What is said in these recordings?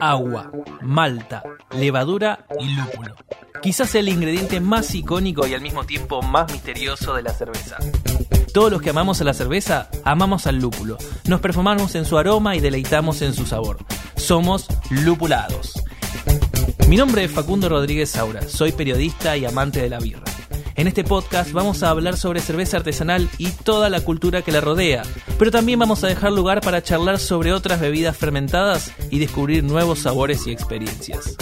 Agua, malta, levadura y lúpulo. Quizás el ingrediente más icónico y al mismo tiempo más misterioso de la cerveza. Todos los que amamos a la cerveza, amamos al lúpulo. Nos perfumamos en su aroma y deleitamos en su sabor. Somos lupulados. Mi nombre es Facundo Rodríguez Saura, soy periodista y amante de la birra. En este podcast vamos a hablar sobre cerveza artesanal y toda la cultura que la rodea, pero también vamos a dejar lugar para charlar sobre otras bebidas fermentadas y descubrir nuevos sabores y experiencias.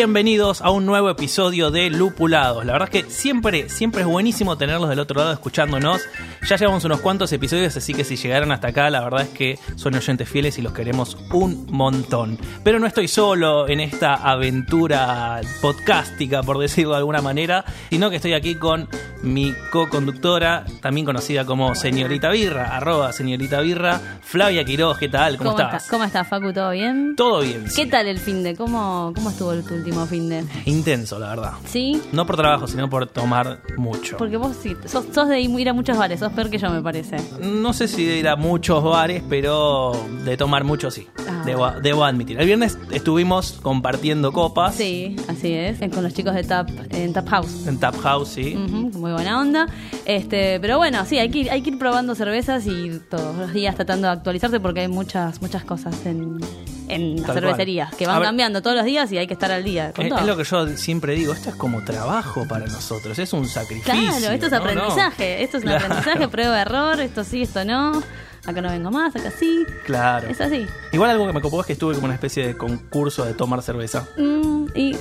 Bienvenidos a un nuevo episodio de Lupulados. La verdad es que siempre, siempre es buenísimo tenerlos del otro lado escuchándonos. Ya llevamos unos cuantos episodios, así que si llegaron hasta acá, la verdad es que son oyentes fieles y los queremos un montón. Pero no estoy solo en esta aventura podcástica, por decirlo de alguna manera, sino que estoy aquí con mi co-conductora, también conocida como Señorita Birra, arroba Señorita Birra, Flavia Quiroz, ¿qué tal? ¿Cómo, estás? está- ¿Cómo estás, Facu? ¿Todo bien? Todo bien. sí. ¿Qué tal el fin de? ¿Cómo, ¿Cómo estuvo tu último fin de? Intenso, la verdad. ¿Sí? No por trabajo, sino por tomar mucho. Porque vos sí, sos, sos de ir a muchos bares, sos peor que yo, me parece. No sé si de ir a muchos bares, pero de tomar mucho sí. Ah. Debo, debo admitir. El viernes estuvimos compartiendo copas Sí, así es, con los chicos de Tap, en Tap House. en Tap House, sí. Muy buena onda. Este, pero bueno, sí, hay que, ir, hay que ir probando cervezas y todos los días tratando de actualizarse porque hay muchas, muchas cosas en, en Tal cervecerías cual. que van ver. cambiando todos los días y hay que estar al día. Con Es, todo. es lo que yo siempre digo, esto es como trabajo para nosotros, es un sacrificio. Claro, esto es ¿no? aprendizaje, esto es un Claro. aprendizaje, prueba error, esto sí, esto no, acá no vengo más, acá sí, Claro. es así. Igual algo que me copó es que estuve como una especie de concurso de tomar cerveza. Mm, y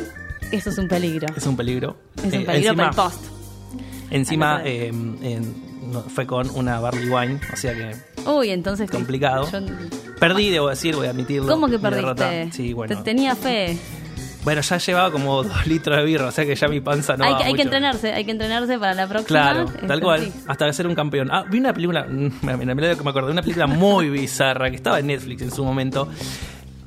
eso es un peligro, Es un peligro. es Eh, un peligro encima, para el post. Encima eh, en- no, fue con una barley wine, o sea que Uy, entonces... complicado. yo- perdí, debo decir, voy a admitirlo. ¿Cómo que perdiste? Sí, bueno. Te- tenía fe. Bueno, ya llevaba como dos litros de birra, o sea que ya mi panza no hay, que, hay que entrenarse, hay que entrenarse para la próxima. Claro, Este, tal cual, sí. hasta ser un campeón. Ah, vi una película, lo que me acordé, una película muy bizarra que estaba en Netflix en su momento.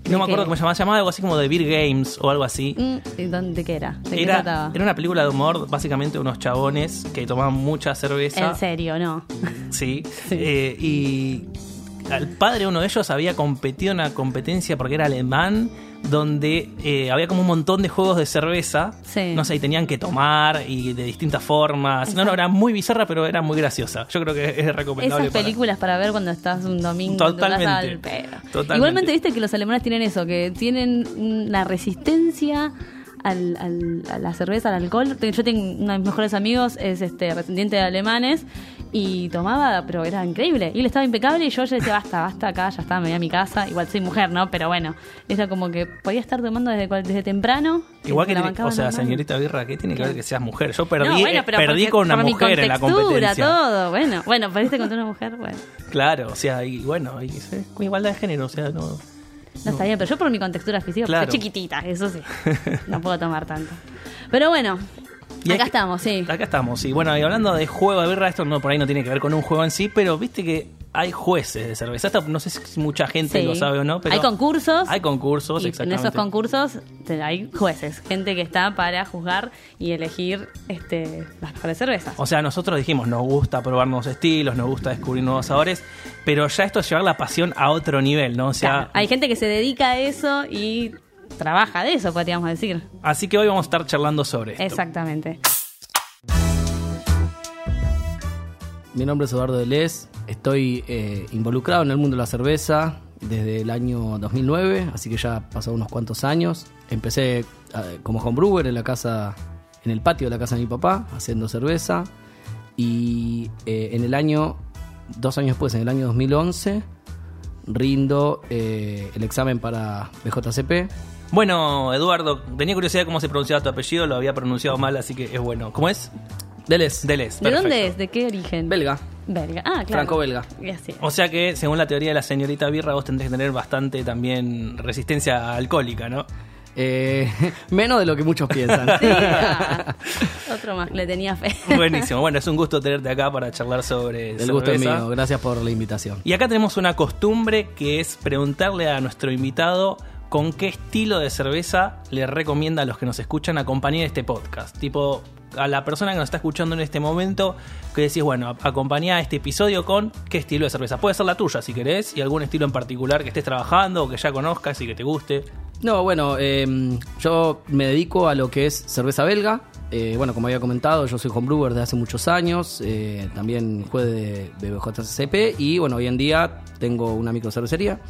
¿De No me qué? acuerdo cómo se llamaba, se llamaba algo así como de Beer Games o algo así. Mm, ¿y dónde- ¿De qué era? ¿De qué Era, trataba? era una película de humor, básicamente unos chabones que tomaban mucha cerveza. En serio, no. Sí. Sí. Eh, y al padre de uno de ellos había competido en una competencia porque era alemán, donde eh, había como un montón de juegos de cerveza. Sí. No sé, y tenían que tomar y de distintas formas. No, no, era muy bizarra, pero era muy graciosa. Yo creo que es recomendable. Esas películas para ver cuando estás un domingo Totalmente. al pedo. Totalmente. Igualmente viste que los alemanes tienen eso, que tienen una resistencia al, al- a la cerveza, al alcohol. Yo tengo uno de mis mejores amigos, es este descendiente de alemanes, y tomaba, pero era increíble. Y él estaba impecable y yo ya decía, basta, basta acá, ya está, me voy a mi casa. Igual soy mujer, ¿no? Pero bueno, era como que podía estar tomando desde, desde temprano. Igual que, bancaba o sea, normal. señorita Birra, ¿qué tiene que ver que seas mujer? Yo perdí, No, bueno, eh, perdí porque- con una mujer en la competencia. todo. Bueno, bueno, perdiste contra una mujer, bueno. Claro, o sea, y bueno, y, con igualdad de género, o sea, no. No, está bien, pero yo por mi contextura física, Claro. soy chiquitita, eso sí. No puedo tomar tanto. Pero bueno, Y acá estamos, sí. Acá estamos, y bueno, y hablando de juego de birra, esto no por ahí no tiene que ver con un juego en sí, pero viste que hay jueces de cerveza. No sé si mucha gente Sí. lo sabe o no, pero hay concursos. Hay concursos, y en exactamente. esos concursos hay jueces, gente que está para juzgar y elegir este, las mejores cervezas. O sea, nosotros dijimos, nos gusta probar nuevos estilos, nos gusta descubrir nuevos sabores, pero ya esto es llevar la pasión a otro nivel, ¿no? O sea, Claro, hay gente que se dedica a eso y trabaja de eso, podríamos decir. así que hoy vamos a estar charlando sobre esto. Exactamente. Mi nombre es Eduardo Delez, estoy eh, involucrado en el mundo de la cerveza desde el año 2009, así que ya han pasado unos cuantos años. Empecé eh, como homebrewer en la casa, en el patio de la casa de mi papá, haciendo cerveza. Y eh, en el año, dos años después, en el año 2011, rindo eh, el examen para BJCP. Bueno, Eduardo, tenía curiosidad cómo se pronunciaba tu apellido, lo había pronunciado mal, así que es bueno. ¿Cómo es? Delez, Deles. ¿De dónde es? ¿De qué origen? belga, Belga. Ah, claro. franco-belga. Y así. O sea que, según la teoría de la señorita Birra, vos tendrías que tener bastante también resistencia alcohólica, ¿no? Eh, menos de lo que muchos piensan. Sí, ah, otro más, le tenía fe. Buenísimo. Bueno, es un gusto tenerte acá para charlar sobre El gusto es mío, gracias por la invitación. Y acá tenemos una costumbre que es preguntarle a nuestro invitado con qué estilo de cerveza le recomienda a los que nos escuchan acompañar este podcast. Tipo, a la persona que nos está escuchando en este momento, que decís, bueno, acompañá este episodio con qué estilo de cerveza. Puede ser la tuya si querés, y algún estilo en particular que estés trabajando o que ya conozcas y que te guste. No, bueno, eh, yo me dedico a lo que es cerveza belga. Eh, bueno, como había comentado, yo soy homebrewer desde hace muchos años. eh, también jugué de BBJCP y bueno, hoy en día tengo una microcervecería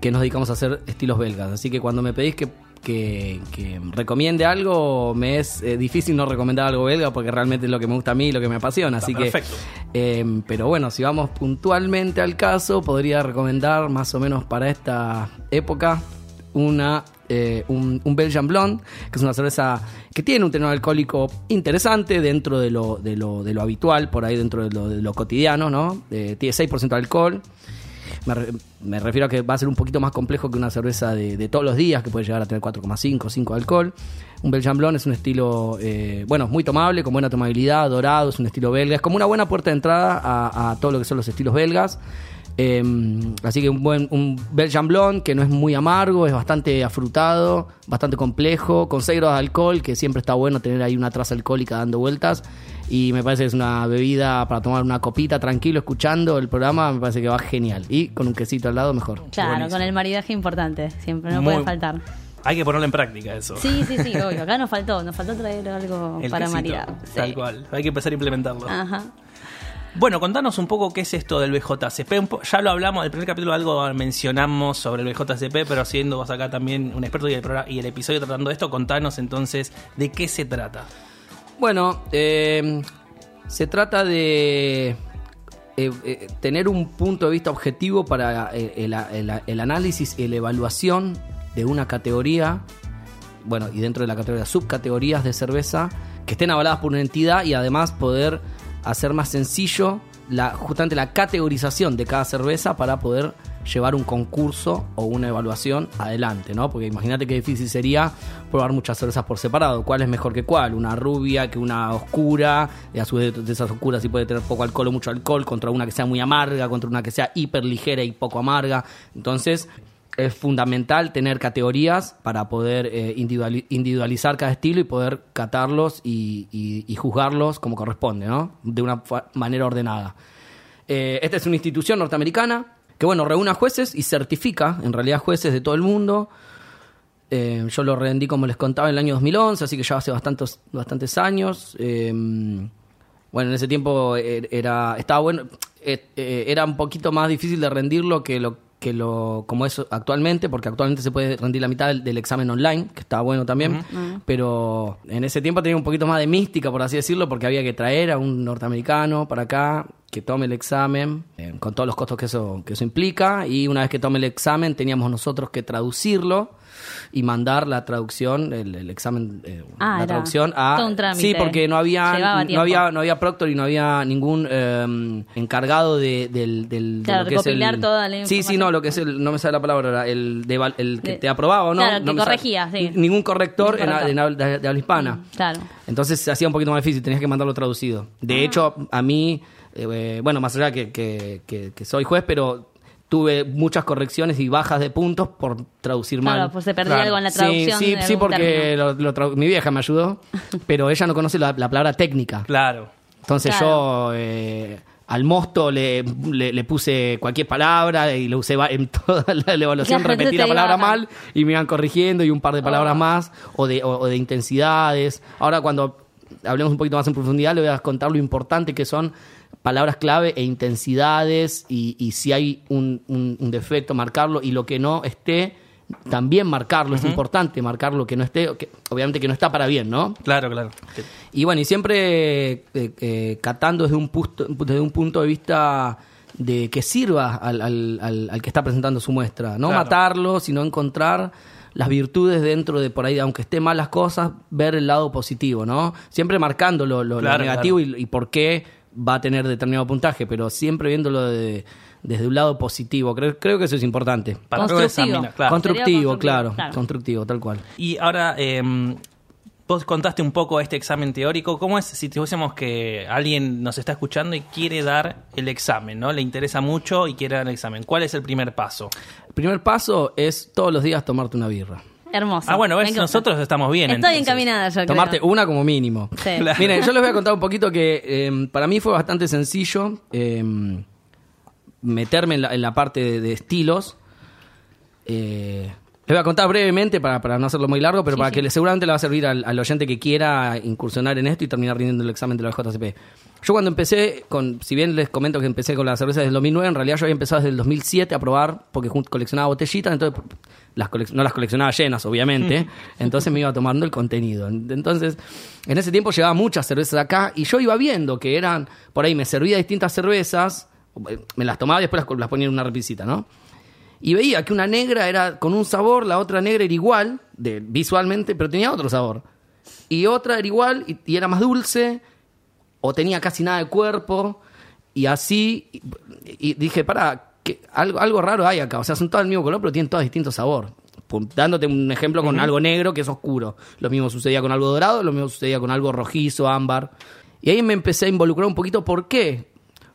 que nos dedicamos a hacer estilos belgas. Así que cuando me pedís que, que- que recomiende algo, me es eh, difícil no recomendar algo belga porque realmente es lo que me gusta a mí y lo que me apasiona. Así perfecto. que, eh, pero bueno, si vamos puntualmente al caso, podría recomendar más o menos para esta época una eh, un, un Belgian Blonde, que es una cerveza que tiene un tenor alcohólico interesante dentro de lo, de lo, de lo habitual, por ahí dentro de lo, de lo cotidiano, ¿no? Eh, tiene 6% de alcohol. Me, re- me refiero a que va a ser un poquito más complejo que una cerveza de, todos los días, que puede llegar a tener 4,5, 5 de alcohol. Un Belgian es un estilo, eh, bueno, muy tomable, con buena tomabilidad, dorado, es un estilo belga. Es como una buena puerta de entrada a, todo lo que son los estilos belgas. Eh, así que un buen un que no es muy amargo, es bastante afrutado, bastante complejo, con 6 grados de alcohol, que siempre está bueno tener ahí una traza alcohólica dando vueltas. Y me parece que es una bebida para tomar una copita tranquilo, escuchando el programa, me parece que va genial. Y con un quesito al lado, mejor. Claro, buenísimo. con el maridaje importante, siempre, no Muy- puede faltar. Hay que ponerlo en práctica eso. Sí, sí, sí, obvio. Acá nos faltó, nos faltó traer algo El para maridar. Sí. Tal cual. Hay que empezar a implementarlo. Ajá. Bueno, contanos un poco qué es esto del BJCP. Ya lo hablamos, el primer capítulo algo mencionamos sobre el BJCP, pero siendo vos acá también un experto y el, programa- y el episodio tratando de esto, contanos entonces de qué se trata. Bueno, eh, se trata de eh, eh, tener un punto de vista objetivo para eh, el, el- el análisis y la evaluación de una categoría, bueno, y dentro de la categoría subcategorías de cerveza, que estén avaladas por una entidad y además poder hacer más sencillo la, justamente la categorización de cada cerveza para poder llevar un concurso o una evaluación adelante, ¿no? Porque imagínate qué difícil sería probar muchas cervezas por separado. ¿Cuál es mejor que cuál? Una rubia que una oscura, y a su vez de esas oscuras sí puede tener poco alcohol o mucho alcohol, contra una que sea muy amarga, contra una que sea hiper ligera y poco amarga. Entonces, es fundamental tener categorías para poder eh, individuali- individualizar cada estilo y poder catarlos y, juzgarlos como corresponde, ¿no? De una manera ordenada. Eh, esta es una institución norteamericana que, bueno, reúne a jueces y certifica, en realidad, jueces de todo el mundo. Eh, yo lo rendí, como les contaba, en el año 2011, así que ya hace bastantes, bastantes años. Eh, bueno, en ese tiempo er- era estaba bueno, era un poquito más difícil de rendirlo que lo que lo como es actualmente, porque actualmente se puede rendir la mitad del, del examen online, que está bueno también, pero en ese tiempo tenía un poquito más de mística, por así decirlo, porque había que traer a un norteamericano para acá que tome el examen, eh, con todos los costos que eso, que eso implica, y una vez que tome el examen teníamos nosotros que traducirlo y mandar la traducción, el, el examen, eh, Ah, la era traducción a... todo un trámite. Sí, porque no había, no había, no había proctor y no había ningún eh, encargado de, del, del, de Claro, lo que es el... recopilar toda la Sí, sí, no, lo que es el, no me sale la palabra el, de, el que De- te aprobaba o no. claro, que no sale- corregía, sí. Ningún corrector, en- en de, de habla hispana. Claro. Entonces se hacía un poquito más difícil, tenías que mandarlo traducido. De Ah. hecho, a mí, eh, bueno, más allá que, que, que- que soy juez, pero tuve muchas correcciones y bajas de puntos por traducir mal. Claro, pues se perdía Claro. algo en la traducción. sí, de sí, porque lo- lo mi vieja me ayudó, pero ella no conoce la, la palabra técnica. Claro. Entonces Claro. yo eh, al mosto le, le- le puse cualquier palabra y lo usé en toda la, la evaluación, Claro, repetí la palabra mal y me iban corrigiendo y un par de palabras Oh. más o de, o- o de intensidades. Ahora cuando hablemos un poquito más en profundidad le voy a contar lo importante que son palabras clave e intensidades y, y si hay un, un- un defecto marcarlo y lo que no esté también marcarlo, es importante marcar lo que no esté, que- obviamente que no está para bien, ¿no? Claro, claro. Y bueno, y siempre eh, eh, catando desde un, punto, desde un punto de vista de que sirva al, al- al- al que está presentando su muestra. No Claro. matarlo, sino encontrar las virtudes dentro de por ahí, aunque estén mal las cosas, ver el lado positivo, ¿no? Siempre marcando lo, lo- lo Claro, negativo y, y por qué va a tener determinado puntaje, pero siempre viéndolo de- desde un lado positivo. Creo, creo que eso es importante. Para Constructivo. examinar, claro. constructivo, Constructivo, claro, claro. Constructivo, tal cual. Y ahora, eh, Vos contaste un poco este examen teórico. ¿Cómo es si tuviésemos que alguien nos está escuchando y quiere dar el examen, ¿no? Le interesa mucho y quiere dar el examen. ¿Cuál es el primer paso? El primer paso es todos los días tomarte una birra. Hermoso. Ah, bueno, ves, nosotros estamos bien. Estoy entonces. encaminada, yo Tomarte creo. una como mínimo. Sí. Claro. Miren, yo les voy a contar un poquito que eh, para mí fue bastante sencillo eh, meterme en la, en la parte de, de estilos. Eh, les voy a contar brevemente para, para no hacerlo muy largo, pero Sí, para sí. que le, seguramente le va a servir al, al oyente que quiera incursionar en esto y terminar rindiendo el examen de la JCP. Yo cuando empecé, con, si bien les comento que empecé con la cerveza desde el 2009, en realidad yo había empezado desde el 2007 a probar, porque coleccionaba botellitas, entonces las colec- no las coleccionaba llenas, obviamente, entonces me iba tomando el contenido. Entonces, en ese tiempo llevaba muchas cervezas acá y yo iba viendo que eran, por ahí me servía distintas cervezas, me las tomaba y después las, las ponía en una repisita, ¿no? Y veía que una negra era con un sabor, la otra negra era igual, de, visualmente, pero tenía otro sabor. Y otra era igual y, y era más dulce, o tenía casi nada de cuerpo, y así. Y, y dije, para, que algo, algo raro hay acá. O sea, son todas del mismo color, pero tienen todas distinto sabor. Dándote un ejemplo con algo negro que es oscuro. Lo mismo sucedía con algo dorado, lo mismo sucedía con algo rojizo, ámbar. Y ahí me empecé a involucrar un poquito por qué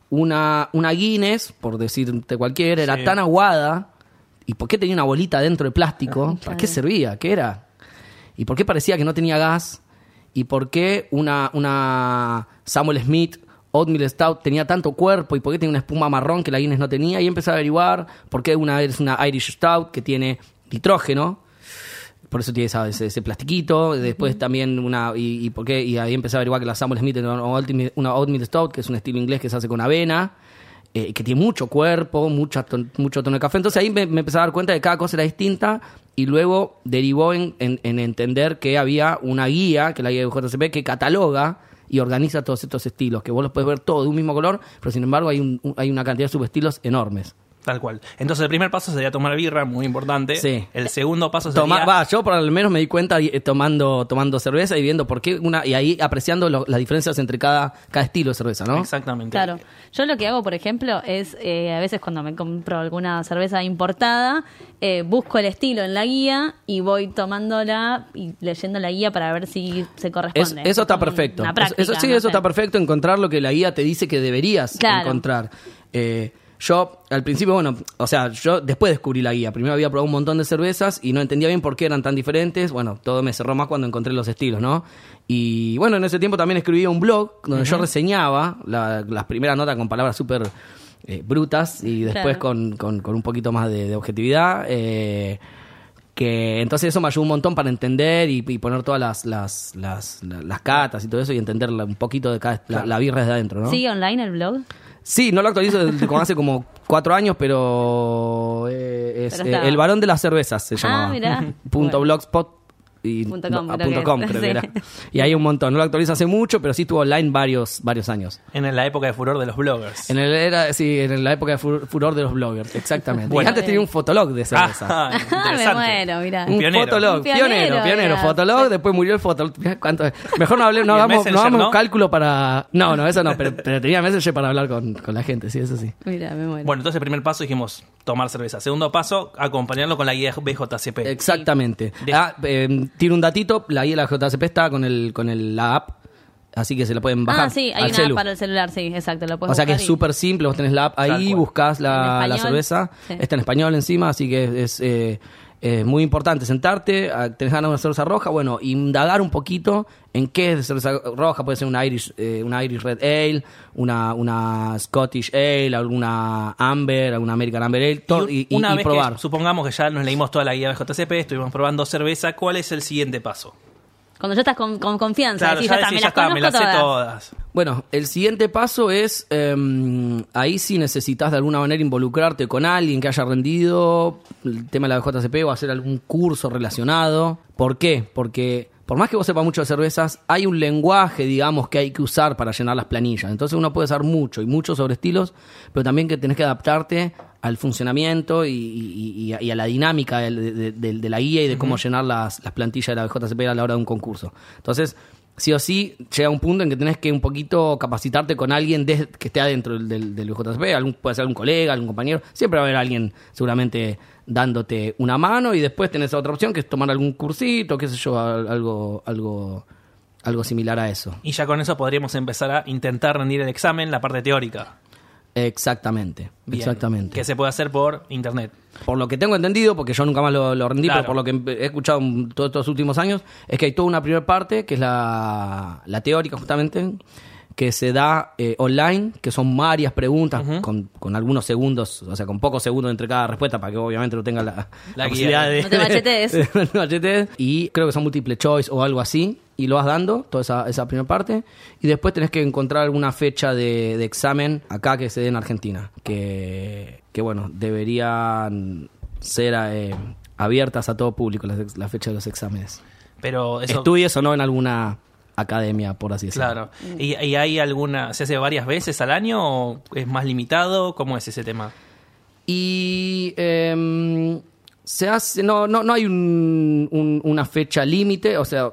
una, una Guinness, por decirte cualquiera, era Sí. tan aguada y por qué tenía una bolita dentro de plástico, ¿para qué servía? ¿Qué era? ¿Y por qué parecía que no tenía gas? ¿Y por qué una, una Samuel Smith Oatmeal Stout tenía tanto cuerpo? ¿Y por qué tenía una espuma marrón que la Guinness no tenía? Y empecé a averiguar por qué una es una Irish Stout que tiene nitrógeno. Por eso tiene esa- ese, ese plastiquito. Después también una. Y, y por qué, y ahí empecé a averiguar que la Samuel Smith era una Oatmeal, una Oatmeal Stout, que es un estilo inglés que se hace con avena. Eh, que tiene mucho cuerpo, mucha ton- mucho tono de café. Entonces ahí me, me a dar cuenta de que cada cosa era distinta y luego derivó en, en- en entender que había una guía, que es la guía de JCP, que cataloga y organiza todos estos estilos, que vos los puedes ver todos de un mismo color, pero sin embargo hay, un- hay una cantidad de subestilos enormes. Tal cual. Entonces el primer paso sería tomar birra, muy importante. Sí. El segundo paso sería... Toma- va, yo por lo menos me di cuenta eh, tomando, tomando cerveza y viendo por qué una, y ahí apreciando lo- las diferencias entre cada, cada estilo de cerveza, ¿no? Exactamente. Claro. Yo lo que hago, por ejemplo, es eh, a veces cuando me compro alguna cerveza importada, eh, busco el estilo en la guía y voy tomándola y leyendo la guía para ver si se Es- corresponde. eso está Como perfecto. una Eso- práctica, eso, sí, no eso sé. está perfecto, encontrar lo que la guía te dice que deberías Claro. encontrar. Eh, yo, al principio, bueno, o sea, yo después descubrí la guía. Primero había probado un montón de cervezas y no entendía bien por qué eran tan diferentes. Bueno, todo me cerró más cuando encontré los estilos, ¿no? Y bueno, en ese tiempo también escribía un blog donde yo reseñaba la- las primeras notas con palabras súper eh, brutas y después Claro. con, con- con un poquito más de, de objetividad. eh, que entonces eso me ayudó un montón para entender y, y poner todas las, las, las, la- las catas y todo eso y entender un poquito de cada la, la birra desde adentro, ¿no? ¿Sigue online el blog? Sí, no lo actualizo desde como hace como cuatro años, pero eh, es Pero eh. El varón de las cervezas se Ah, llamaba. mirá. Punto blogspot y Punto com, no, ah, creo punto que com, es. creo que Sí. era. Y hay un montón. No lo actualizo hace mucho, pero sí estuvo online varios, varios años. En la época de furor de los bloggers. En el era, sí, en la época de fur- furor de los bloggers, exactamente. Bueno. y antes tenía un fotolog de cerveza. Ah, Me interesante. muero, mirá. Un Un pionero. fotolog, Un pionero, pionero, fotolog, después murió el fotolog. ¿Cuánto? Mejor no hablé, no ¿Y el hagamos, no Messenger, hagamos no? cálculo para. No, no, eso no, pero, pero tenía Messenger para hablar con, con la gente, sí, eso sí. Mira, me muero. Bueno, entonces el primer paso dijimos tomar cerveza. Segundo paso, acompañarlo con la guía BJCP. Exactamente. De- Ah, eh, tiene un datito, la guía de la JCP está con el con el, la app, así que se la pueden bajar. ah, sí, hay al una celu. app para el celular, sí, exacto. Lo puedes O sea que es y- súper simple, vos tenés la app ahí, buscás la, la cerveza, sí. está en español encima, así que es eh, eh, muy importante sentarte, tenés ganas de una cerveza roja, bueno, indagar un poquito en qué es cerveza roja, puede ser una Irish, eh, una Irish Red Ale, una, una Scottish Ale, alguna Amber, alguna American Amber Ale, todo, y, y- una y vez probar. que supongamos que ya nos leímos toda la guía BJCP, estuvimos probando cerveza, ¿cuál es el siguiente paso? Cuando ya estás con, con confianza, Claro, decís, ya ya, está, decís, me ya las está, me las sé todas. todas. Bueno, el siguiente paso es, eh, ahí sí necesitas de alguna manera involucrarte con alguien que haya rendido el tema de la BJCP o hacer algún curso relacionado. ¿Por qué? Porque por más que vos sepas mucho de cervezas, hay un lenguaje, digamos, que hay que usar para llenar las planillas. Entonces uno puede saber mucho y mucho sobre estilos, pero también que tenés que adaptarte al funcionamiento y, y- y- y a la dinámica del- de, de- de la guía y de cómo llenar las, las plantillas de la BJCP a la hora de un concurso. Entonces, sí o sí llega un punto en que tenés que un poquito capacitarte con alguien des- que esté adentro del, del, puede ser algún colega, algún compañero, siempre va a haber alguien seguramente dándote una mano y después tenés otra opción que es tomar algún cursito, qué sé yo, al- algo, algo, algo similar a eso. Y ya con eso podríamos empezar a intentar rendir el examen, la parte teórica. Exactamente, Bien. exactamente. Que se puede hacer por internet. Por lo que tengo entendido, porque yo nunca más lo, lo rendí, Claro. pero por lo que he escuchado todos estos últimos años, es que hay toda una primera parte, que es la, la teórica justamente, que se da eh, online, que son varias preguntas con, con algunos segundos, o sea, con pocos segundos entre cada respuesta, para que obviamente no tenga la, La guía. posibilidad de... No te machetees. no te machetees. Y creo que son múltiple choice o algo así, y lo vas dando, toda esa, esa primera parte, y después tenés que encontrar alguna fecha de, de examen acá que se dé en Argentina, que, que bueno, deberían ser eh, abiertas a todo público las, las fechas de los exámenes. Pero eso. Estudies o no en alguna academia, por así decirlo. Claro. ¿Y, y hay alguna. ¿Se hace varias veces al año o es más limitado? ¿Cómo es ese tema? Y em, se hace, no, no, no hay un- un- una fecha límite, o sea,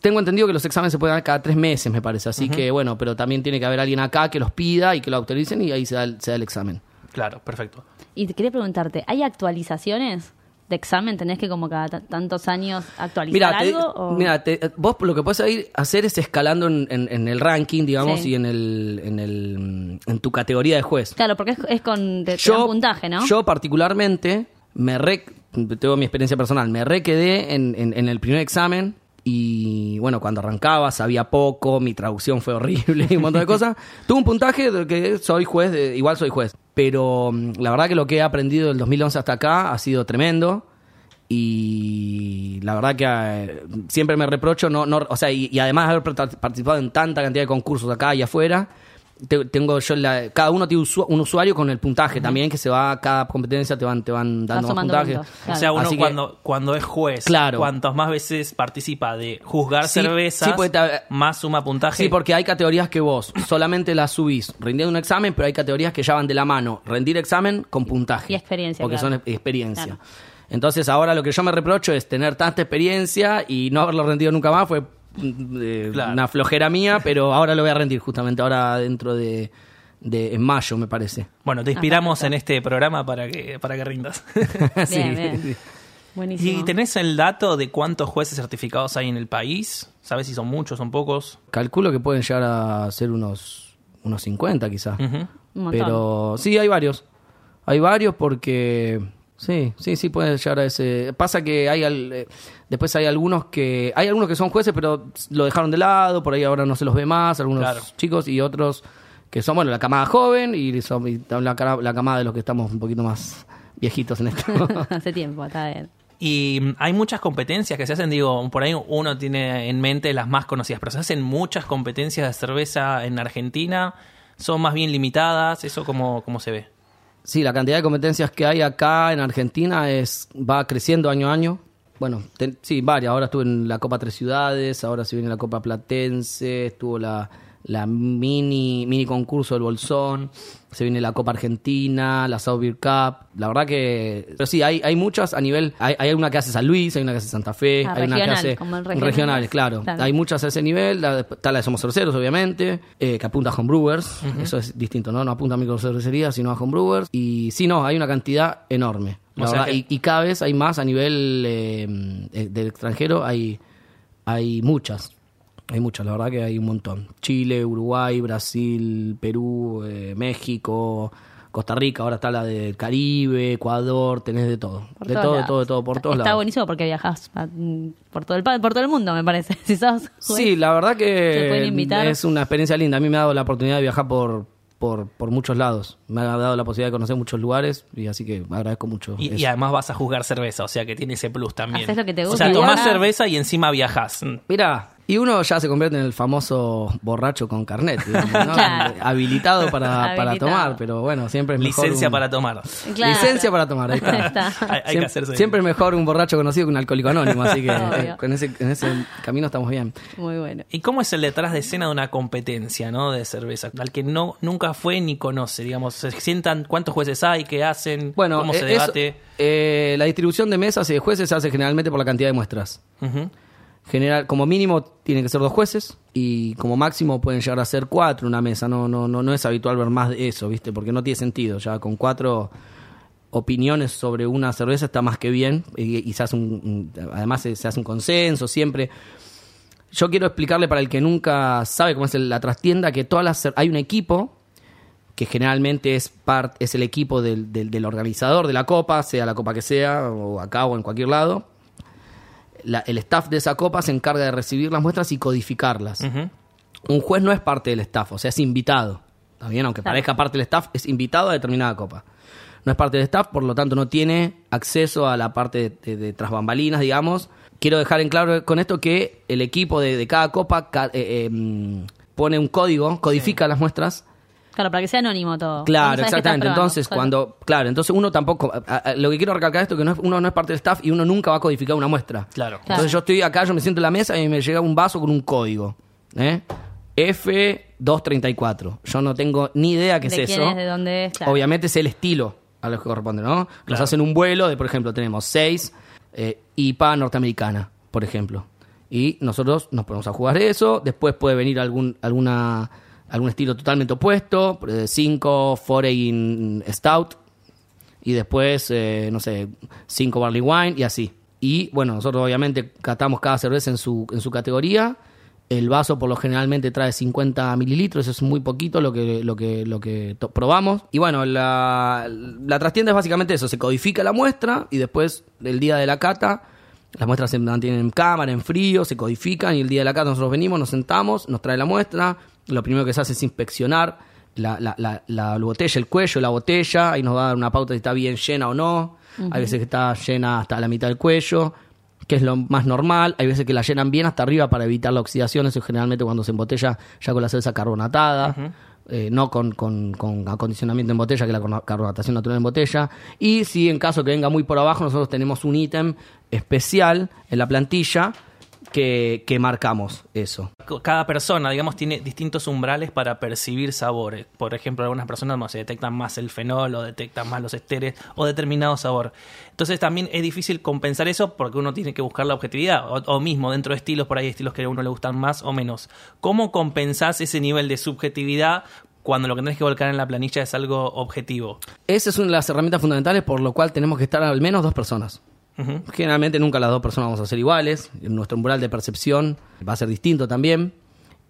tengo entendido que los exámenes se pueden dar cada tres meses, me parece, así que bueno, pero también tiene que haber alguien acá que los pida y que lo autoricen y ahí se da el, se da el examen. Claro, perfecto. Y te quería preguntarte, ¿hay actualizaciones de examen? ¿Tenés que como cada ta- tantos años actualizar Mira, te- algo? o- mira vos lo que puedes ir- hacer es escalando en, en- en el ranking, digamos, Sí. y en, el, en, el, en tu categoría de juez. Claro, porque es, es con te, puntaje, ¿no? Yo particularmente me re, tengo mi experiencia personal, me re quedé en, en- en el primer examen y bueno, cuando arrancaba sabía poco, mi traducción fue horrible y un montón de cosas. Tuve un puntaje de que soy juez, de- igual soy juez, pero mm, la verdad que lo que he aprendido del 2011 hasta acá ha sido tremendo. Y la verdad que eh, siempre me reprocho, no, no, o sea, y, y además de haber part- participado en tanta cantidad de concursos acá y afuera, te- tengo yo la- cada uno tiene usu- un usuario con el puntaje también que se va cada competencia te van te van dando más sumando puntaje puntos, O sea, uno Así que- cuando, cuando es juez, Claro. cuantas más veces participa de juzgar Sí, cervezas, sí, más suma puntaje. sí porque hay categorías que vos solamente las subís rindiendo un examen pero hay categorías que ya van de la mano rendir examen con puntaje Y experiencia, porque claro. son e- experiencia Claro. entonces ahora lo que yo me reprocho es tener tanta experiencia y no haberlo rendido nunca más fue eh, Claro. una flojera mía pero ahora lo voy a rendir justamente ahora dentro de, de en mayo me parece Bueno, te inspiramos en este programa para que, para que rindas. Sí. Bien, bien. Buenísimo. ¿Y tenés el dato de cuántos jueces certificados hay en el país? ¿Sabes si son muchos, son pocos? Calculo que pueden llegar a ser unos, unos 50 quizás. Pero sí, hay varios. Hay varios porque... Sí, sí, sí pueden llegar a ese... Pasa que hay... al- eh, después hay algunos que... Hay algunos que son jueces pero lo dejaron de lado, por ahí ahora no se los ve más, algunos Claro. chicos y otros que son, bueno, la camada joven y, son, y la, la camada de los que estamos un poquito más viejitos en esto. Hace tiempo, está bien. Y mm, hay muchas competencias que se hacen, digo, por ahí uno tiene en mente las más conocidas, pero se hacen muchas competencias de cerveza en Argentina, son más bien limitadas, ¿eso cómo, cómo se ve? Sí, la cantidad de competencias que hay acá en Argentina es va creciendo año a año. Bueno, te- sí, varias. Ahora estuve en la Copa Tres Ciudades, ahora se viene la Copa Platense, estuvo la, la mini, mini concurso del Bolsón, se viene la Copa Argentina, la South Beer Cup. La verdad que... Pero sí, hay, hay muchas a nivel... Hay, hay una que hace San Luis, hay una que hace Santa Fe, Ah, hay una que hace... como el regional. regionales, claro. Claro. Hay muchas a ese nivel. La, está la de Somos Cerveceros, obviamente, eh, que apunta a homebrewers. Eso es distinto, ¿no? No apunta a microcervecería, sino a homebrewers. Y sí, no, hay una cantidad enorme. la verdad. que- y, y cada vez hay más a nivel eh, eh, del extranjero. Hay, hay muchas. Hay muchas, la verdad que hay un montón. Chile, Uruguay, Brasil, Perú, eh, México, Costa Rica, ahora está la del Caribe, Ecuador, tenés de todo. Por de todo, de todo, de todo, por todos Está lados. buenísimo porque viajas a- mm, por todo el por todo el mundo, me parece. Si sos juez. Sí, la verdad que es una experiencia linda. A mí me ha dado la oportunidad de viajar por, por, por muchos lados. Me ha dado la posibilidad de conocer muchos lugares y así que agradezco mucho. Y, eso. y además vas a juzgar cerveza, o sea que tiene ese plus también. Haces lo que te O gusta. sea, tomás ahora- cerveza y encima viajas. Mira, y uno ya se convierte en el famoso borracho con carnet, digamos, ¿no? Claro. habilitado para, para tomar, pero bueno, siempre es mejor. Licencia un- para tomar. Claro. Licencia para tomar, ahí está. Ahí está. Hay, hay que hacerse. siempre es mejor un borracho conocido que un alcohólico anónimo, así que Obvio. eh, ese, en ese camino estamos bien. Muy bueno. ¿Y cómo es el detrás de escena de una competencia, ¿no? De cerveza, al que no nunca fue ni conoce, digamos, se sientan cuántos jueces hay, qué hacen, Bueno, cómo eh, se eso- debate. eh, la distribución de mesas y de jueces se hace generalmente por la cantidad de muestras. Ujú. General, como mínimo tiene que ser dos jueces y como máximo pueden llegar a ser cuatro una mesa. No, no, no, no es habitual ver más de eso, ¿viste? Porque no tiene sentido. Ya con cuatro opiniones sobre una cerveza está más que bien y, se hace un, además se, hace un consenso siempre. Yo quiero explicarle para el que nunca sabe cómo es la trastienda que todas las hay un equipo que generalmente es part, es el equipo del, del- del organizador de la copa, sea la copa que sea, o acá o en cualquier lado. La- el staff de esa copa se encarga de recibir las muestras y codificarlas. Un juez no es parte del staff, o sea, es invitado. ¿Está bien? Aunque Claro. parezca parte del staff, es invitado a determinada copa. No es parte del staff, por lo tanto no tiene acceso a la parte de, de, de tras bambalinas, digamos. Quiero dejar en claro con esto que el equipo de, de cada copa ca- eh, eh, mm, pone un código, codifica las muestras. Claro, para que sea anónimo todo. Claro, exactamente. Entonces, cuando. Claro, entonces uno tampoco. a- a- lo que quiero recalcar esto es que no es- uno no es parte del staff y uno nunca va a codificar una muestra. Claro. Claro. Entonces yo estoy acá, yo me siento en la mesa y me llega un vaso con un código. ¿eh? F234. Yo no tengo ni idea qué de es quién eso. es, de dónde es. claro. Obviamente es el estilo a lo que corresponde, ¿no? Nos Claro. hacen un vuelo de, por ejemplo, tenemos seis eh, IPA norteamericana, por ejemplo. Y nosotros nos ponemos a jugar eso. Después puede venir algún, alguna, algún estilo totalmente opuesto. 5 Foreign Stout. Y después, eh, no sé, 5 Barley Wine y así. Y bueno, nosotros obviamente catamos cada cerveza en su, en su categoría. El vaso por lo generalmente trae 50 mililitros, es muy poquito lo que, lo que, lo que probamos. Y bueno, la, la trastienda es básicamente eso, se codifica la muestra y después el día de la cata, las muestras se mantienen en cámara, en frío, se codifican y el día de la cata nosotros venimos, nos sentamos, nos trae la muestra, lo primero que se hace es inspeccionar la, la, la, la botella, el cuello la botella, y nos va a dar una pauta si está bien llena o no. Hay veces que está llena hasta la mitad del cuello, que es lo más normal. Hay veces que la llenan bien hasta arriba para evitar la oxidación. Eso es generalmente cuando se embotella ya con la cerveza carbonatada. eh, no con, con- con acondicionamiento en botella, que es la carbonatación natural en botella. Y si en caso que venga muy por abajo, nosotros tenemos un ítem especial en la plantilla que, que marcamos eso. Cada persona, digamos, tiene distintos umbrales para percibir sabores. Por ejemplo, algunas personas no, se detectan más el fenol o detectan más los esteres o determinado sabor. Entonces también es difícil compensar eso porque uno tiene que buscar la objetividad. O, o mismo dentro de estilos, por ahí hay estilos que a uno le gustan más o menos. ¿Cómo compensás ese nivel de subjetividad cuando lo que tenés que volcar en la planilla es algo objetivo? Esa es una de las herramientas fundamentales por lo cual tenemos que estar al menos dos personas. Generalmente nunca las dos personas vamos a ser iguales. Nuestro umbral de percepción va a ser distinto también.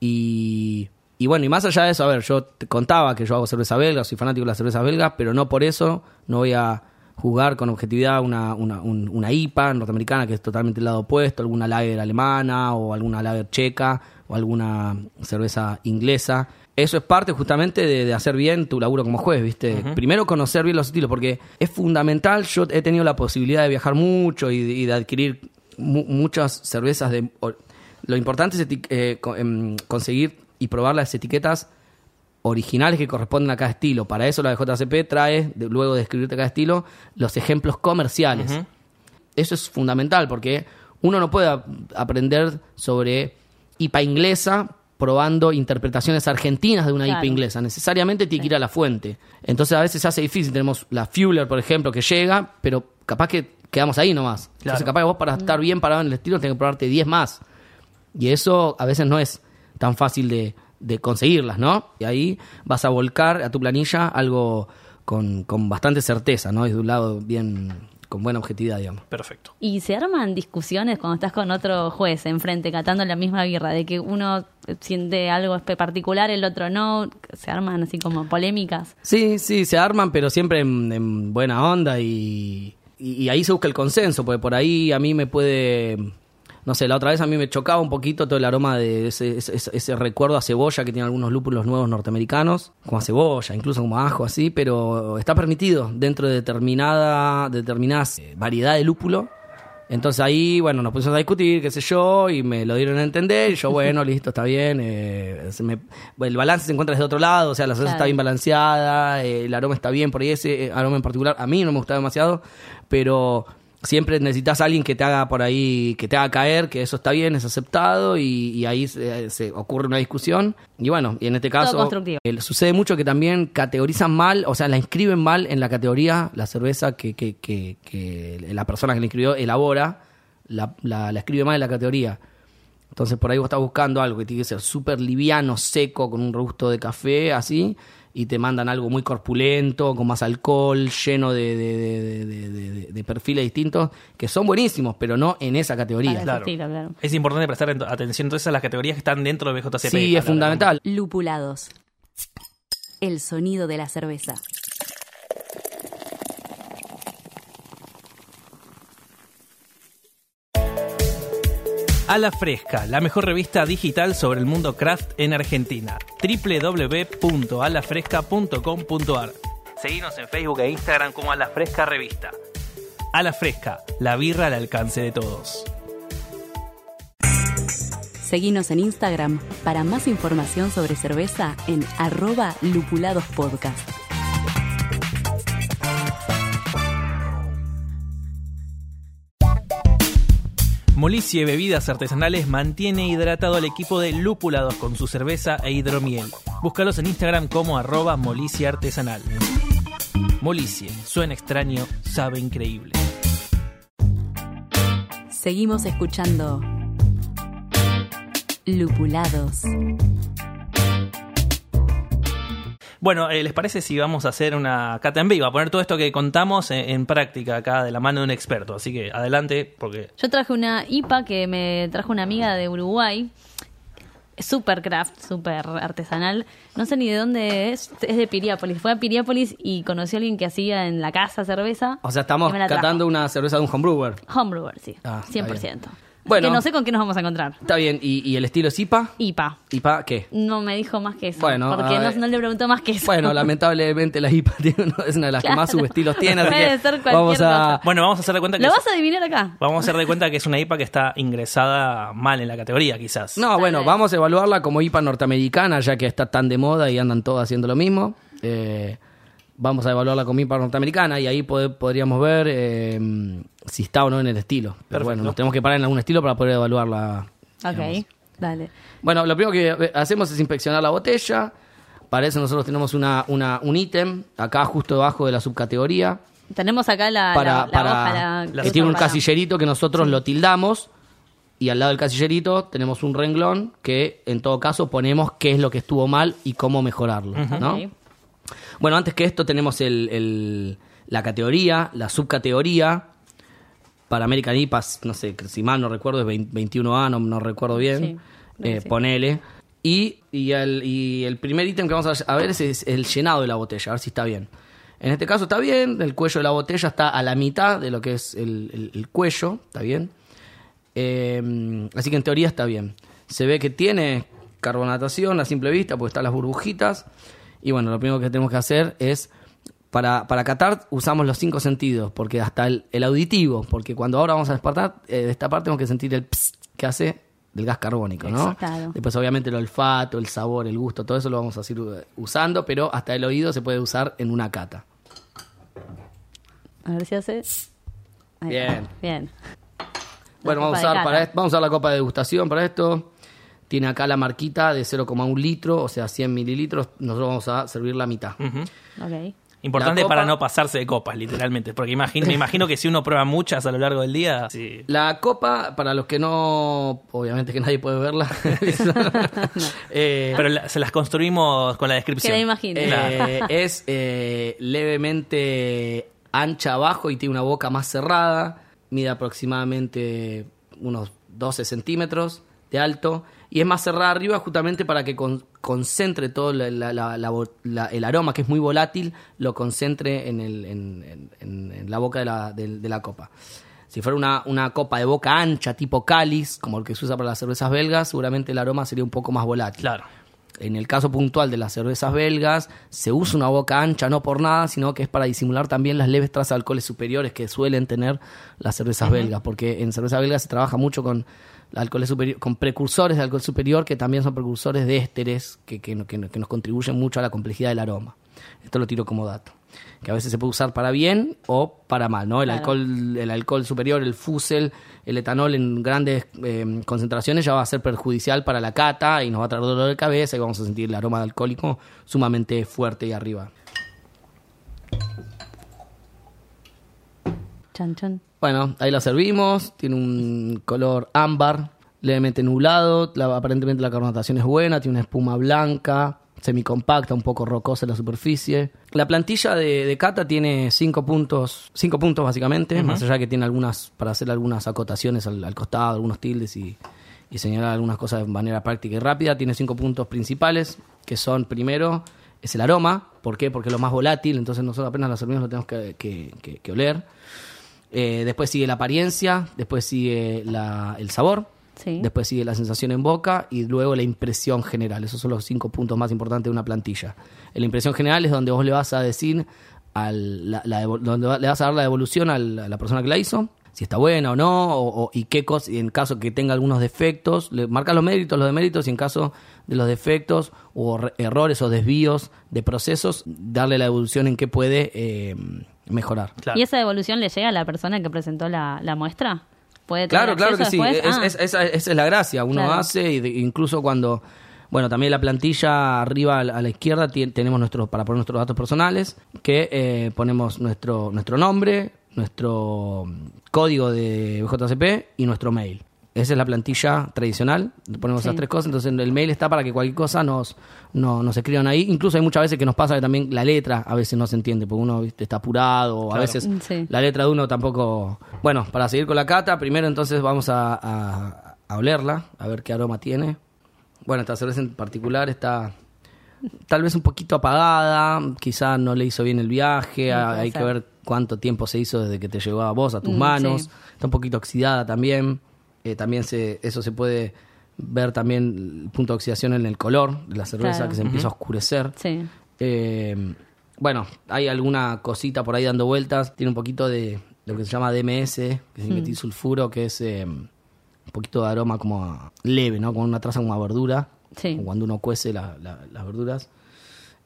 Y, y bueno, y más allá de eso, a ver, yo te contaba que yo hago cerveza belga, soy fanático de las cervezas belgas, pero no por eso no voy a jugar con objetividad una, una, un- una IPA norteamericana que es totalmente el lado opuesto, alguna lager alemana o alguna lager checa o alguna cerveza inglesa. Eso es parte justamente de, de hacer bien tu laburo como juez, ¿viste? Primero conocer bien los estilos, porque es fundamental. Yo he tenido la posibilidad de viajar mucho y de, y de adquirir mu- muchas cervezas de... o- Lo importante es eh, em, conseguir y probar las etiquetas originales que corresponden a cada estilo. Para eso la JCP trae, de- luego de escribirte cada estilo, los ejemplos comerciales. Eso es fundamental porque uno no puede ap- aprender sobre IPA inglesa probando interpretaciones argentinas de una Claro. IPA inglesa. Necesariamente tiene que ir a la fuente. Entonces a veces se hace difícil. Tenemos la Fuller, por ejemplo, que llega, pero capaz que quedamos ahí nomás. Entonces Claro. capaz que vos para estar bien parado en el estilo tenés que probarte 10 más. Y eso a veces no es tan fácil de, de conseguirlas, ¿no? Y ahí vas a volcar a tu planilla algo con, con bastante certeza, ¿no? Y de un lado bien, con buena objetividad, digamos. Perfecto. Y se arman discusiones cuando estás con otro juez enfrente catando la misma birra, de que uno siente algo particular, el otro no, se arman así como polémicas. Sí, sí, se arman, pero siempre en, en buena onda y, y, y ahí se busca el consenso, porque por ahí a mí me puede, no sé, la otra vez a mí me chocaba un poquito todo el aroma de ese, ese, ese- ese recuerdo a cebolla que tienen algunos lúpulos nuevos norteamericanos, como a cebolla, incluso como a ajo, así, pero está permitido dentro de determinada, determinada eh, variedad de lúpulo. Entonces ahí, bueno, nos pusimos a discutir, qué sé yo, y me lo dieron a entender, y yo, bueno, listo, está bien. eh, se me- el balance se encuentra desde otro lado, o sea, la salsa Claro. está bien balanceada, eh, el aroma está bien, por ahí ese eh, aroma en particular a mí no me gusta demasiado, pero siempre necesitas a alguien que te haga por ahí, que te haga caer, que eso está bien, es aceptado, y, y ahí se, se ocurre una discusión. Y bueno, y en este caso eh, sucede mucho que también categorizan mal, o sea, la inscriben mal en la categoría, la cerveza que, que, que, que la persona que la inscribió elabora, la, la, la escribe mal en la categoría. Entonces por ahí vos estás buscando algo que tiene que ser súper liviano, seco, con un gusto de café, así, y te mandan algo muy corpulento, con más alcohol, lleno de, de- de- de- de- de- de perfiles distintos, que son buenísimos, pero no en esa categoría. Claro. estilo, claro. Es importante prestar atención entonces a las categorías que están dentro de BJCP. Sí, es fundamental. Lupulados. El sonido de la cerveza. A la Fresca, la mejor revista digital sobre el mundo craft en Argentina. www.alafresca.com.ar Seguimos en Facebook e Instagram como A la Fresca Revista. A la Fresca, la birra al alcance de todos. Seguinos en Instagram para más información sobre cerveza en arroba lupuladospodcast. Molicie Bebidas Artesanales mantiene hidratado al equipo de lúpulados con su cerveza e hidromiel. Búscalos en Instagram como arroba Molicie Artesanal. Molicie, suena extraño, sabe increíble. Seguimos escuchando Lupulados. Bueno, eh, ¿les parece si vamos a hacer una cata en vivo? A poner todo esto que contamos en, en práctica acá de la mano de un experto. Así que adelante, porque Yo traje una IPA que me trajo una amiga de Uruguay. Super craft, super artesanal. No sé ni de dónde es. Es de Piriápolis. Fue a Piriápolis y conoció a alguien que hacía en la casa cerveza. O sea, estamos catando una cerveza de un homebrewer. Homebrewer, sí. Ah, está 100%. Bueno. que no sé con qué nos vamos a encontrar. Está bien, ¿y, y el estilo es IPA? IPA. ¿IPA qué? No me dijo más que eso. Bueno, porque no, no le preguntó más que eso. Bueno, lamentablemente la IPA tiene uno- es una de las que más subestilos tiene, así Puede que ser cualquier vamos a... cosa. Bueno, vamos a hacer de cuenta que ¿Lo es- vas a adivinar acá? vamos a hacer de cuenta que es una IPA que está ingresada mal en la categoría, quizás. No, bueno, vez. vamos a evaluarla como IPA norteamericana, ya que está tan de moda y andan todos haciendo lo mismo. Eh, vamos a evaluarla como IPA norteamericana y ahí pod- podríamos ver eh, si está o no en el estilo. Pero Perfecto. bueno, nos tenemos que parar en algún estilo para poder evaluarla. Ok, dale. Bueno, lo primero que eh, hacemos es inspeccionar la botella. Para eso nosotros tenemos una, una- un ítem acá justo debajo de la subcategoría. Tenemos acá la, para, la, la para- hoja, la- que la tiene un para- casillerito que nosotros lo tildamos y al lado del casillerito tenemos un renglón que en todo caso ponemos qué es lo que estuvo mal y cómo mejorarlo, ¿no? Ok. Bueno, antes que esto tenemos el, el- la categoría, la subcategoría para American IPAs, no sé, si mal no recuerdo es 20 21A, no, no recuerdo bien, Sí, eh, sí. ponele. Y, y, el, y el primer ítem que vamos a, a ver es, es el llenado de la botella, a ver si está bien. En este caso está bien, el cuello de la botella está a la mitad de lo que es el, el- el cuello, está bien. Eh, así que en teoría está bien. Se ve que tiene carbonatación a simple vista, porque están las burbujitas. Y bueno, lo primero que tenemos que hacer es, para, para catar usamos los cinco sentidos, porque hasta el, el auditivo, porque cuando ahora vamos a despertar, eh, de esta parte tenemos que sentir el pss que hace del gas carbónico, ¿no? Exacto. Claro. Después obviamente el olfato, el sabor, el gusto, todo eso lo vamos a seguir eh, usando, pero hasta el oído se puede usar en una cata. A ver si hace. Ahí Bien. Bien. Bueno, vamos a, usar para vamos a usar la copa de degustación para esto. Tiene acá la marquita de 0,1 litro, o sea, 100 mililitros. Nosotros vamos a servir la mitad. Importante copa- para no pasarse de copas, literalmente. Porque imagino, me imagino que si uno prueba muchas a lo largo del día. sí. La copa, para los que no, obviamente que nadie puede verla, eh, Pero la- se las construimos con la descripción. Que la imagine. eh, es eh, levemente ancha abajo y tiene una boca más cerrada. Mide aproximadamente unos 12 centímetros de alto. Y es más cerrada arriba justamente para que con- concentre todo la- la- la- el aroma, que es muy volátil, lo concentre en, el- en- en- en- en la boca de la, de- de la copa. Si fuera una, una copa de boca ancha, tipo cáliz, como el que se usa para las cervezas belgas, seguramente el aroma sería un poco más volátil. Claro. En el caso puntual de las cervezas belgas, se usa una boca ancha no por nada, sino que es para disimular también las leves trazas de alcoholes superiores que suelen tener las cervezas belgas, porque en cerveza belga se trabaja mucho con alcoholes superior, con precursores de alcohol superior que también son precursores de ésteres que, que, que no- que nos contribuyen mucho a la complejidad del aroma. Esto lo tiro como dato. Que a veces se puede usar para bien o para mal, ¿no? El Claro. alcohol, el alcohol superior, el fusel, el etanol en grandes eh, concentraciones ya va a ser perjudicial para la cata y nos va a traer dolor de cabeza y vamos a sentir el aroma alcohólico sumamente fuerte y arriba. Chan, chan. Bueno, ahí la servimos, tiene un color ámbar, levemente nublado, la- aparentemente la carbonatación es buena, tiene una espuma blanca, semicompacta, un poco rocosa en la superficie. La plantilla de, de cata tiene cinco puntos, cinco puntos básicamente, más allá que tiene algunas, para hacer algunas acotaciones al, al costado, algunos tildes y, y señalar algunas cosas de manera práctica y rápida. Tiene cinco puntos principales, que son primero, es el aroma, ¿por qué? Porque es lo más volátil, entonces nosotros apenas lo servimos lo tenemos que, que- que- que oler. Eh, después sigue la apariencia, después sigue la- el sabor, Sí. después sigue la sensación en boca y luego la impresión general. Esos son los cinco puntos más importantes de una plantilla. La impresión general es donde vos le vas a decir, al, la- donde le vas a dar la devolución al- a la persona que la hizo, si está buena o no, o, o- y qué cosas, y en caso que tenga algunos defectos, le marca los méritos, los deméritos, y en caso de los defectos o re- errores o desvíos de procesos, darle la devolución en qué puede eh, mejorar. Claro. ¿Y esa devolución le llega a la persona que presentó la, la muestra? ¿Puede tener Claro, claro que sí. Es- Ah, es- esa, esa es la gracia. Uno Claro. hace, y de- incluso cuando. Bueno, también la plantilla arriba a la, izquierda tenemos nuestros para poner nuestros datos personales, que eh, ponemos nuestro nuestro nombre, nuestro código de BJCP y nuestro mail. Esa es la plantilla tradicional, ponemos Sí. esas tres cosas, entonces el mail está para que cualquier cosa nos, no- nos escriban ahí. Incluso hay muchas veces que nos pasa que también la letra a veces no se entiende, porque uno ¿viste? está apurado, o a veces sí. la letra de uno tampoco... Bueno, para seguir con la cata, primero entonces vamos a, a- a olerla, a ver qué aroma tiene. Bueno, esta cerveza en particular está tal vez un poquito apagada, quizá no le hizo bien el viaje, hay que ver cuánto tiempo se hizo desde que te llegó a vos, a tus Mm, manos. sí. Está un poquito oxidada también. Eh, también se, eso se puede ver también el punto de oxidación en el color de la cerveza, Claro. que se empieza a oscurecer. Sí. Eh, bueno, hay alguna cosita por ahí dando vueltas. Tiene un poquito de lo que se llama DMS, que es Mm. metilsulfuro, que es eh, un poquito de aroma como a- leve, ¿no? Con una traza como a verdura. Sí. como cuando uno cuece la- la- las verduras.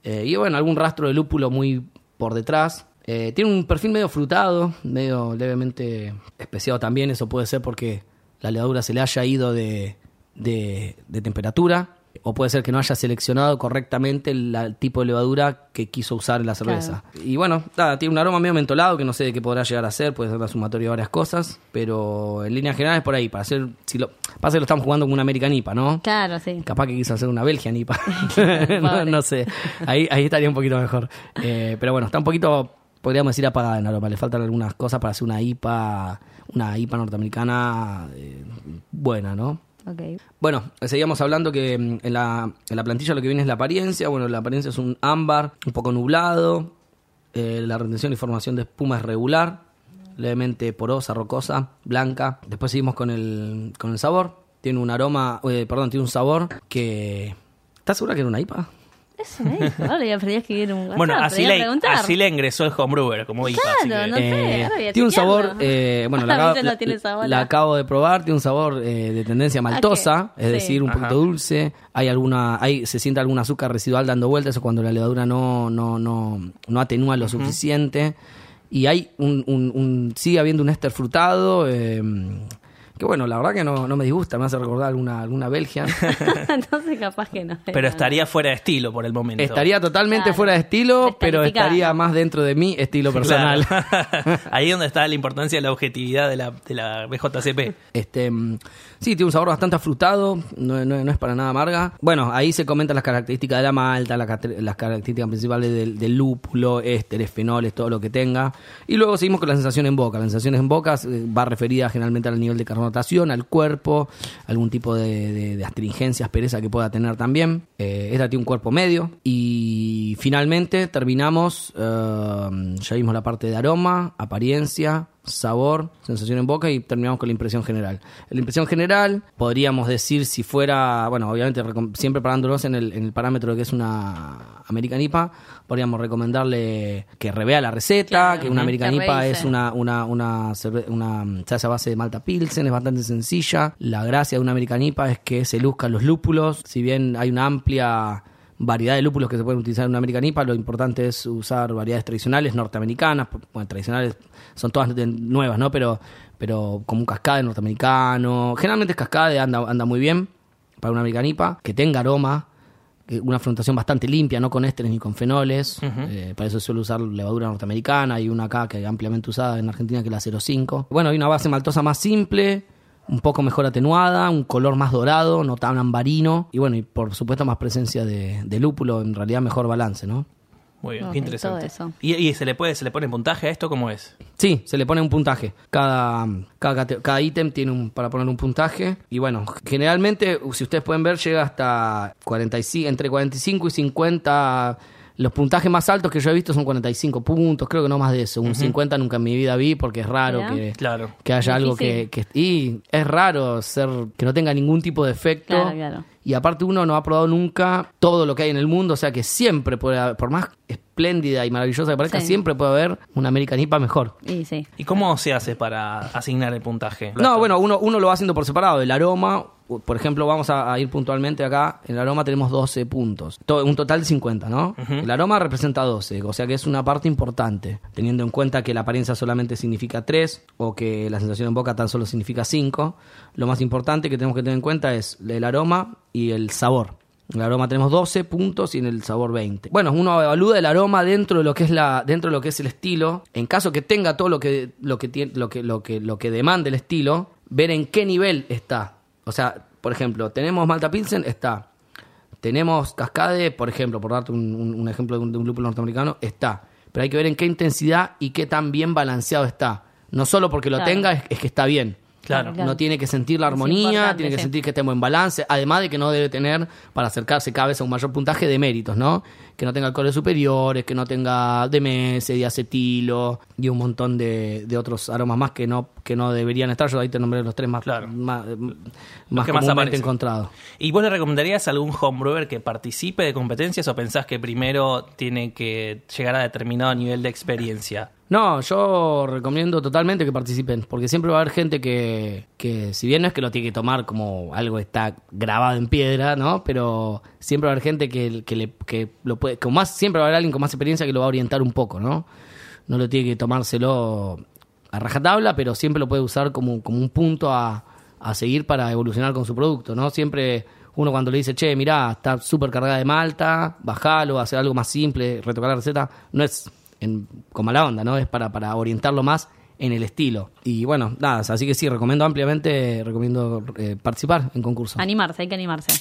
Eh, y bueno, algún rastro de lúpulo muy por detrás. Tiene un perfil medio frutado, medio levemente especiado también. Eso puede ser porque la levadura se le haya ido de, de- de temperatura. O puede ser que no haya seleccionado correctamente el, tipo de levadura que quiso usar en la cerveza. Y bueno, nada, tiene un aroma medio mentolado que no sé de qué podrá llegar a ser. Puede ser la sumatoria de varias cosas. Pero en líneas generales por ahí. Para hacer, si lo, pasa que lo estamos jugando como una American IPA, ¿no? Claro, sí. Capaz que quiso hacer una Belgian IPA. no sé. Ahí, ahí estaría un poquito mejor. Eh, pero bueno, está un poquito, podríamos decir, apagada en aroma. Le faltan algunas cosas para hacer una IPA, una IPA norteamericana eh, buena, ¿no? Ok. Bueno, seguíamos hablando que mm, en la, en la plantilla lo que viene es la apariencia. Bueno, la apariencia es un ámbar un poco nublado. Eh, la retención y formación de espuma es regular, levemente porosa, rocosa, blanca. Después seguimos con el, con el sabor. Tiene un aroma, eh, perdón, tiene un sabor que... ¿Estás segura que era una IPA? Eso me dijo. Ahora ya aprendí a escribir un Bueno, así a le, preguntar. así le ingresó el homebrewer como IPA. así Claro, que- no sé, Eh, ahora voy a tiene un chequearlo. sabor, eh, bueno, la, acabo- veces no la- tiene sabor, la ¿no? acabo de probar, tiene un sabor eh, de tendencia maltosa, es Sí. decir, un Ajá. poquito dulce. Hay alguna, hay, se siente algún azúcar residual dando vueltas, eso cuando la levadura no, no, no, no atenúa lo suficiente. Y hay un, un, un- sigue habiendo un éster frutado, eh, que bueno, la verdad que no, no me disgusta, me hace recordar alguna, alguna Belgian. Entonces capaz que no. Pero estaría fuera de estilo por el momento. Estaría totalmente Claro. fuera de estilo, pero estaría más dentro de mi estilo personal. Claro. Ahí es donde está la importancia de la objetividad de la, de la BJCP. Este, mm, sí, tiene un sabor bastante afrutado, no, no- no es para nada amarga. Bueno, ahí se comentan las características de la malta, las características principales del, del lúpulo, ésteres, fenoles, todo lo que tenga. Y luego seguimos con la sensación en boca. La sensación en boca eh, va referida generalmente al nivel de carbonatación, al cuerpo, algún tipo de astringencia, aspereza que pueda tener también. Eh, esta tiene un cuerpo medio. Y finalmente terminamos, eh, ya vimos la parte de aroma, apariencia, sabor, sensación en boca y terminamos con la impresión general. La impresión general, podríamos decir si fuera, bueno, obviamente siempre parándolos en el, en el parámetro de que es una American IPA, podríamos recomendarle que revea la receta, Claro, que una ujú, American IPA es una, una, una, una salsa base de malta pilsen, es bastante sencilla. La gracia de una American IPA es que se luzcan los lúpulos, si bien hay una amplia variedad de lúpulos que se pueden utilizar en una American IPA, lo importante es usar variedades tradicionales norteamericanas, bueno, tradicionales son todas de- nuevas, ¿no? Pero, pero como un cascade norteamericano, generalmente es cascade, anda, anda muy bien para una American IPA, que tenga aroma, una fermentación bastante limpia, no con ésteres ni con fenoles, eh, para eso suelo usar levadura norteamericana, hay una acá que es ampliamente usada en Argentina que es la 05. Bueno, hay una base maltosa más simple, un poco mejor atenuada, un color más dorado, no tan ambarino y bueno, y por supuesto más presencia de, de lúpulo, en realidad mejor balance, ¿no? Muy bien, qué interesante. todo eso. ¿Y, y se le puede se le pone puntaje a esto cómo es? Sí, se le pone un puntaje. Cada, cada, cada ítem tiene un, para poner un puntaje. Y bueno, generalmente, si ustedes pueden ver, llega hasta 45, entre 45 y 50. Los puntajes más altos que yo he visto son 45 puntos, creo que no más de eso. Un 50 nunca en mi vida vi porque es raro que, Claro. que haya algo que, que- Y es raro ser que no tenga ningún tipo de efecto. Claro, claro. Y aparte uno no ha probado nunca todo lo que hay en el mundo, o sea que siempre puede haber, por más espléndida y maravillosa que parezca, Sí. siempre puede haber una American IPA mejor. Y sí. ¿Y cómo se hace para asignar el puntaje? No, bueno, uno, uno lo va haciendo por separado. El aroma, por ejemplo, vamos a, a ir puntualmente acá. En el aroma tenemos 12 puntos. To- un total de 50, ¿no? El aroma representa 12, o sea que es una parte importante, teniendo en cuenta que la apariencia solamente significa 3 o que la sensación en boca tan solo significa 5. Lo más importante que tenemos que tener en cuenta es el aroma y el sabor. En el aroma tenemos 12 puntos y en el sabor 20. Bueno, uno evalúa el aroma dentro de lo que es la dentro de lo que es el estilo. En caso que tenga todo lo que lo que tiene lo que lo que lo que demanda el estilo, ver en qué nivel está. O sea, por ejemplo, tenemos Malta Pilsen, está. Tenemos Cascade, por ejemplo, por darte un, un- un ejemplo de un, de un lúpulo norteamericano, está. Pero hay que ver en qué intensidad y qué tan bien balanceado está. No solo porque lo Claro. tenga es, es que está bien. Claro. Claro. No tiene que sentir la armonía, tiene que sí. sentir que esté en buen balance, además de que no debe tener, para acercarse cada vez a un mayor puntaje, de méritos, ¿no? Que no tenga alcoholes superiores, que no tenga DMS, diacetilo y un montón de, de otros aromas más que no que no deberían estar. Yo ahí te nombré los tres más, Claro. más, más que más encontrados. ¿Y vos le recomendarías a algún homebrewer que participe de competencias o pensás que primero tiene que llegar a determinado nivel de experiencia? No, yo recomiendo totalmente que participen, porque siempre va a haber gente que, que si bien no es que lo tiene que tomar como algo está grabado en piedra, ¿no? Pero siempre va a haber gente que, que, le, que lo puede, con más, siempre va a haber alguien con más experiencia que lo va a orientar un poco, ¿no? No lo tiene que tomárselo a rajatabla, pero siempre lo puede usar como, como un punto a, a seguir para evolucionar con su producto, ¿no? Siempre uno cuando le dice, che, mirá, está súper cargada de malta, bajalo, hacer algo más simple, retocar la receta, no es en, con mala onda, ¿no? Es para, para orientarlo más en el estilo. Y bueno, nada, así que sí, recomiendo ampliamente, recomiendo eh, participar en concursos. Animarse, hay que animarse.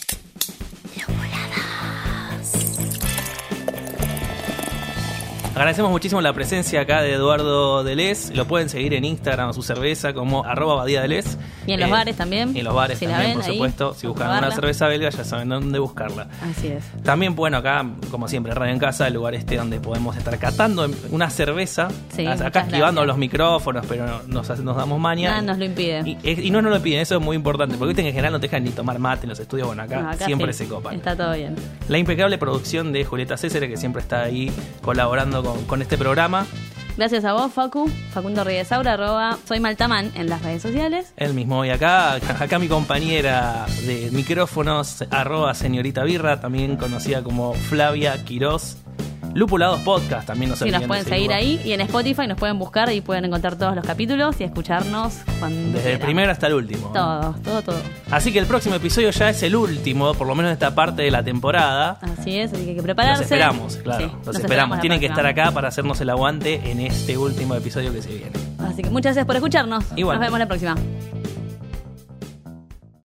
Agradecemos muchísimo la presencia acá de Eduardo Delez. Lo pueden seguir en Instagram a su cerveza como arroba Badía Delez. Y en los Eh, bares también. Y en los bares Si también, por ahí, supuesto. Si buscan una cerveza belga ya saben dónde buscarla. Así es. También, bueno, acá, como siempre, Radio en Casa, el lugar este donde podemos estar catando una cerveza. Sí, acá esquivando gracias. los micrófonos, pero nos, nos damos maña. Nada nos lo impide. Y, y no nos lo piden, eso es muy importante, porque viste que en general no te dejan ni tomar mate en los estudios, bueno, acá, No, acá siempre sí, se copan. Está todo bien. La impecable producción de Julieta César, que siempre está ahí colaborando con, con este programa. Gracias a vos, Facu. Facundo Riedesaura, arroba soy Maltaman en las redes sociales. Él mismo y acá, acá mi compañera de micrófonos, arroba señorita Birra, también conocida como Flavia Quirós. Lupulados Podcast, también nos Sí, nos pueden seguir ahí y en Spotify nos pueden buscar y pueden encontrar todos los capítulos y escucharnos cuando Desde el primero hasta el último. Todo, todo, todo. Así que el próximo episodio ya es el último, por lo menos de esta parte de la temporada. Así es, así que hay que prepararse. Los esperamos, claro. Sí, los esperamos. Tienen que estar acá para hacernos el aguante en este último episodio que se viene. Así que muchas gracias por escucharnos. Igual. Nos vemos la próxima.